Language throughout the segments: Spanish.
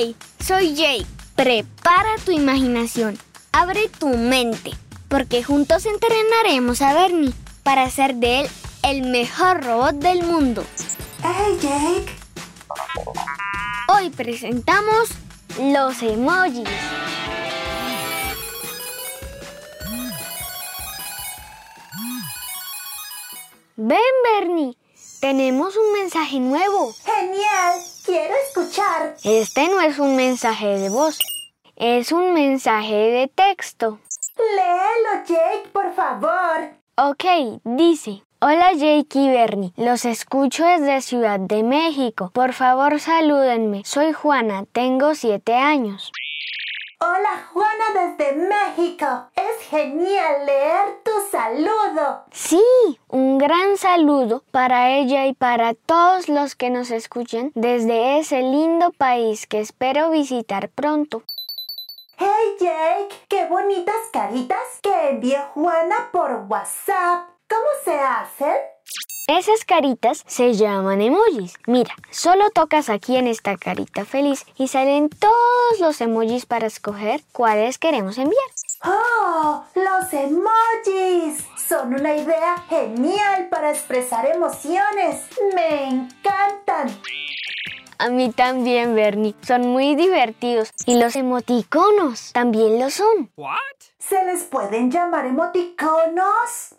Hey, soy Jake. Prepara tu imaginación. Abre tu mente. Porque juntos entrenaremos a Bernie para hacer de él el mejor robot del mundo. Hey, Jake. Hoy presentamos los emojis. Ven, Bernie. Tenemos un mensaje nuevo. Genial. Quiero escuchar. Este no es un mensaje de voz. Es un mensaje de texto. Léelo, Jake, por favor. Ok, dice. Hola Jake y Bernie, los escucho desde Ciudad de México. Por favor salúdenme. Soy Juana, tengo siete años. Hola Juana desde México. Es genial leer tu saludo. Sí, un gran saludo para ella y para todos los que nos escuchen desde ese lindo país que espero visitar pronto. Hey Jake, qué bonitas caritas que envió Juana por WhatsApp. ¿Cómo se hacen? Esas caritas se llaman emojis. Mira, solo tocas aquí en esta carita feliz y salen todos los emojis para escoger cuáles queremos enviar. ¡Oh! ¡Los emojis! Son una idea genial para expresar emociones. ¡Me encantan! A mí también, Bernie. Son muy divertidos. Y los emoticonos también lo son. ¿Se les pueden llamar emoticonos?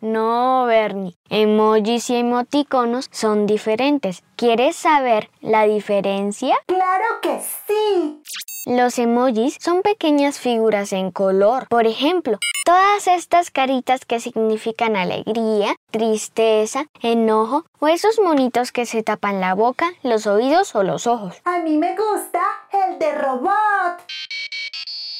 No, Bernie. Emojis y emoticonos son diferentes. ¿Quieres saber la diferencia? ¡Claro que sí! Los emojis son pequeñas figuras en color. Por ejemplo, todas estas caritas que significan alegría, tristeza, enojo o esos monitos que se tapan la boca, los oídos o los ojos. A mí me gusta el de robot.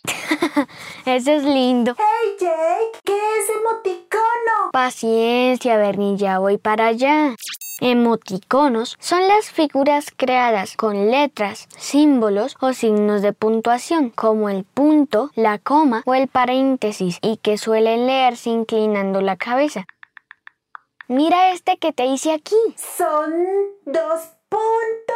Eso es lindo. Hey Jake, ¿qué es emoticono? Paciencia, Bernie, ya voy para allá. Emoticonos son las figuras creadas con letras, símbolos o signos de puntuación, como el punto, la coma o el paréntesis, y que suelen leerse inclinando la cabeza. Mira este que te hice aquí. Son dos puntos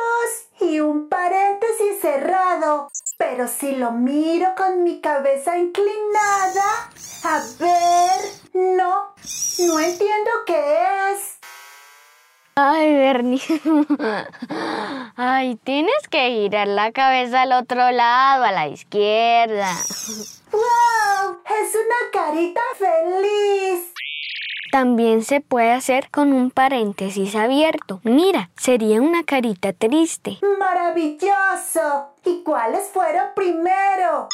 Pero si lo miro con mi cabeza inclinada, a ver, no, no entiendo qué es. Ay, Bernie. Ay, tienes que girar la cabeza al otro lado, a la izquierda. ¡Wow! Es una carita feliz. También se puede hacer con un paréntesis abierto. Mira, sería una carita triste. ¡Maravilloso! ¿Y cuáles fueron primero?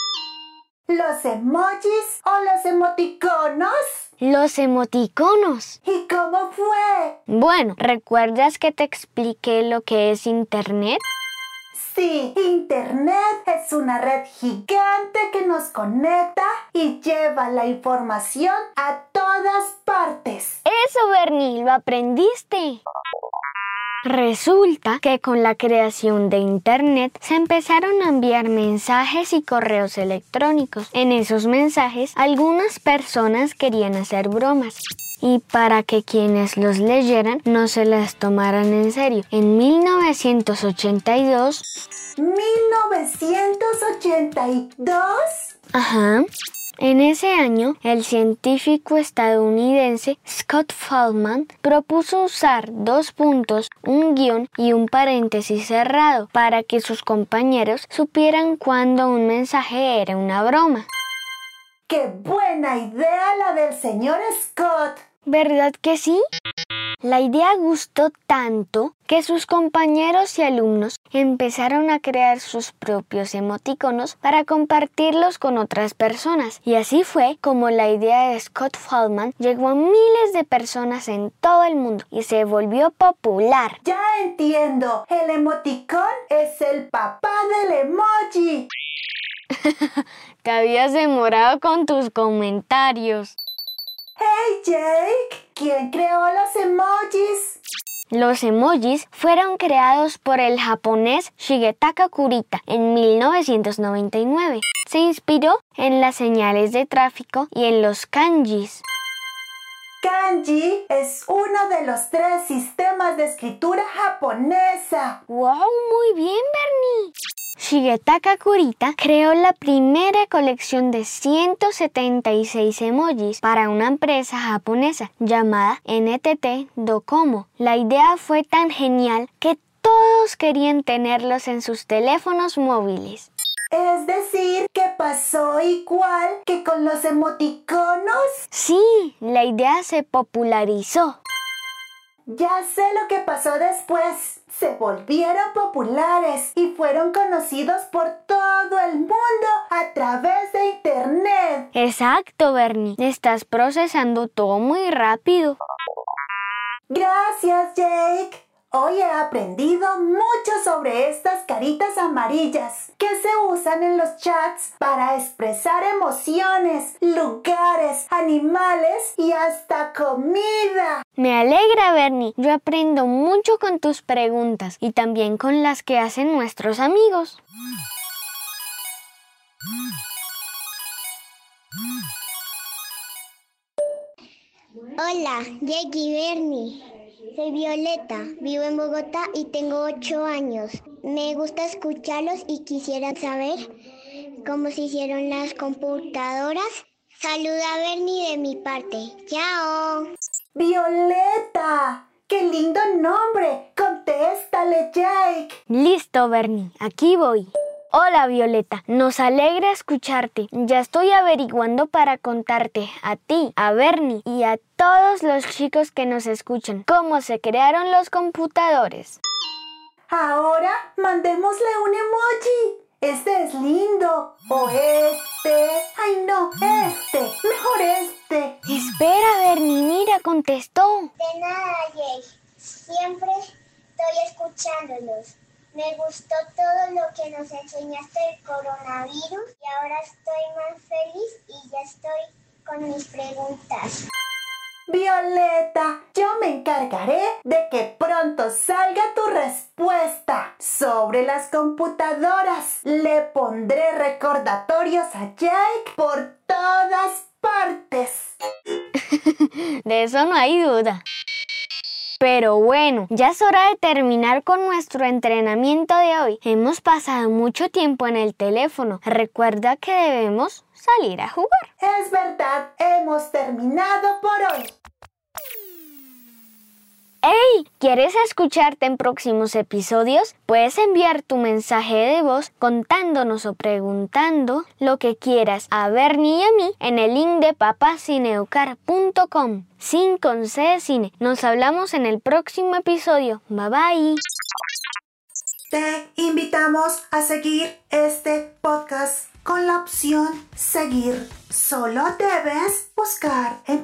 ¿Los emojis o los emoticonos? Los emoticonos. ¿Y cómo fue? Bueno, ¿recuerdas que te expliqué lo que es Internet? Sí, Internet una red gigante que nos conecta y lleva la información a todas partes. Eso, Bernie, lo aprendiste. Resulta que con la creación de Internet se empezaron a enviar mensajes y correos electrónicos. En esos mensajes algunas personas querían hacer bromas y para que quienes los leyeran no se las tomaran en serio. En 1982... ¿1982? Ajá. En ese año, el científico estadounidense Scott Feldman propuso usar dos puntos, un guion y un paréntesis cerrado para que sus compañeros supieran cuando un mensaje era una broma. ¡Qué buena idea la del señor Scott! ¿Verdad que sí? La idea gustó tanto que sus compañeros y alumnos empezaron a crear sus propios emoticonos para compartirlos con otras personas. Y así fue como la idea de Scott Feldman llegó a miles de personas en todo el mundo y se volvió popular. Ya entiendo, el emoticón es el papá del emoji. Te habías demorado con tus comentarios. Hey Jake, ¿quién creó los emojis? Los emojis fueron creados por el japonés Shigetaka Kurita en 1999. Se inspiró en las señales de tráfico y en los kanjis. kanji es uno de los tres sistemas de escritura japonesa. ¡Wow! Muy bien, Bernie. Shigetaka Kurita creó la primera colección de 176 emojis para una empresa japonesa llamada NTT Docomo. La idea fue tan genial que todos querían tenerlos en sus teléfonos móviles. Es decir, que pasó igual que con los emoticonos. Sí, la idea se popularizó. Ya sé lo que pasó después. Se volvieron populares y fueron conocidos por todo el mundo a través de Internet. Exacto, Bernie. Estás procesando todo muy rápido. Gracias, Jake. Hoy he aprendido mucho sobre estas caritas amarillas que se usan en los chats para expresar emociones, lugares, animales y hasta comida. Me alegra, Bernie. Yo aprendo mucho con tus preguntas y también con las que hacen nuestros amigos. Hola, Jake y Bernie. Soy Violeta, vivo en Bogotá y tengo 8 años. Me gusta escucharlos y quisiera saber cómo se hicieron las computadoras. Saluda a Bernie de mi parte. Chao. Violeta, qué lindo nombre. Contéstale, Jake. Listo, Bernie, aquí voy. Hola Violeta, nos alegra escucharte. Ya estoy averiguando para contarte a ti, a Bernie y a todos los chicos que nos escuchan cómo se crearon los computadores. Ahora mandémosle un emoji. Este es lindo. O este. Ay no, este. Mejor este. Espera, Bernie, mira, contestó. De nada, Jake. Siempre estoy escuchándolos. Me gustó todo lo que nos enseñaste del coronavirus y ahora estoy más feliz y ya estoy con mis preguntas. Violeta, yo me encargaré de que pronto salga tu respuesta sobre las computadoras. Le pondré recordatorios a Jake por todas partes. de eso no hay duda. Pero bueno, ya es hora de terminar con nuestro entrenamiento de hoy. Hemos pasado mucho tiempo en el teléfono. Recuerda que debemos salir a jugar. Es verdad, hemos terminado por hoy. ¡Hey! ¿Quieres escucharte en próximos episodios? Puedes enviar tu mensaje de voz contándonos o preguntando lo que quieras a Bernie y a mí en el link de papacineucar.com. Sin con C cine. Nos hablamos en el próximo episodio. Bye bye. Te invitamos a seguir este podcast con la opción seguir. Solo debes buscar en